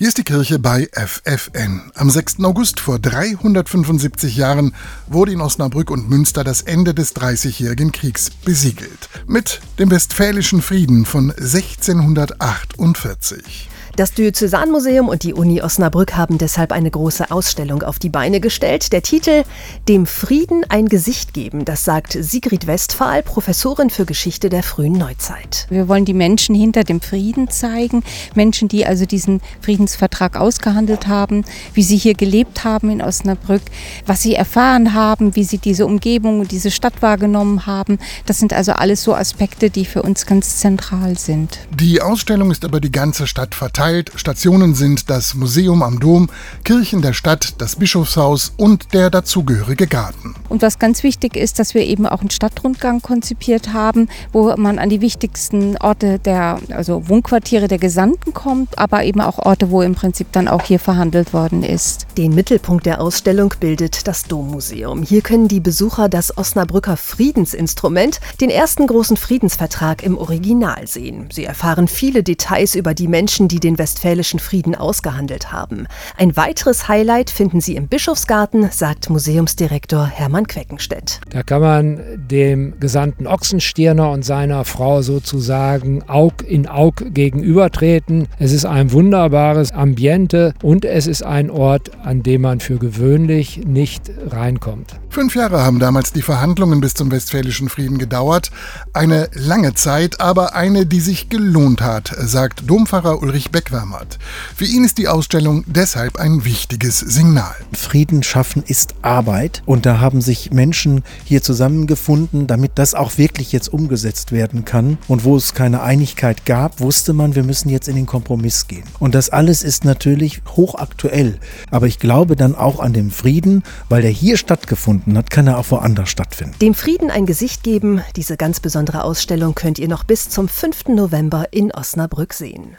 Hier ist die Kirche bei FFN. Am 6. August vor 375 Jahren wurde in Osnabrück und Münster das Ende des Dreißigjährigen Kriegs besiegelt. Mit dem Westfälischen Frieden von 1648. Das Diözesanmuseum und die Uni Osnabrück haben deshalb eine große Ausstellung auf die Beine gestellt. Der Titel Dem Frieden ein Gesicht geben, das sagt Sigrid Westphal, Professorin für Geschichte der frühen Neuzeit. Wir wollen die Menschen hinter dem Frieden zeigen, Menschen, die also diesen Friedensvertrag ausgehandelt haben, wie sie hier gelebt haben in Osnabrück, was sie erfahren haben, wie sie diese Umgebung und diese Stadt wahrgenommen haben. Das sind also alles so Aspekte, die für uns ganz zentral sind. Die Ausstellung ist über die ganze Stadt verteilt verteilt. Stationen sind das Museum am Dom, Kirchen der Stadt, das Bischofshaus und der dazugehörige Garten. Und was ganz wichtig ist, dass wir eben auch einen Stadtrundgang konzipiert haben, wo man an die wichtigsten Orte der, also Wohnquartiere der Gesandten kommt, aber eben auch Orte, wo im Prinzip dann auch hier verhandelt worden ist. Den Mittelpunkt der Ausstellung bildet das Dommuseum. Hier können die Besucher das Osnabrücker Friedensinstrument, den ersten großen Friedensvertrag im Original sehen. Sie erfahren viele Details über die Menschen, die den Westfälischen Frieden ausgehandelt haben. Ein weiteres Highlight finden Sie im Bischofsgarten, sagt Museumsdirektor Hermann Queckenstedt. Da kann man dem Gesandten Ochsenstirner und seiner Frau sozusagen Aug in Aug gegenübertreten. Es ist ein wunderbares Ambiente und es ist ein Ort, an dem man für gewöhnlich nicht reinkommt. Fünf Jahre haben damals die Verhandlungen bis zum Westfälischen Frieden gedauert. Eine lange Zeit, aber eine, die sich gelohnt hat, sagt Dompfarrer Ulrich Beck Beckwärmert. Für ihn ist die Ausstellung deshalb ein wichtiges Signal. Frieden schaffen ist Arbeit und da haben sich Menschen hier zusammengefunden, damit das auch wirklich jetzt umgesetzt werden kann. Und wo es keine Einigkeit gab, wusste man, wir müssen jetzt in den Kompromiss gehen. Und das alles ist natürlich hochaktuell. Aber ich glaube dann auch an den Frieden, weil der hier stattgefunden hat, kann er auch woanders stattfinden. Dem Frieden ein Gesicht geben, diese ganz besondere Ausstellung könnt ihr noch bis zum 5. November in Osnabrück sehen.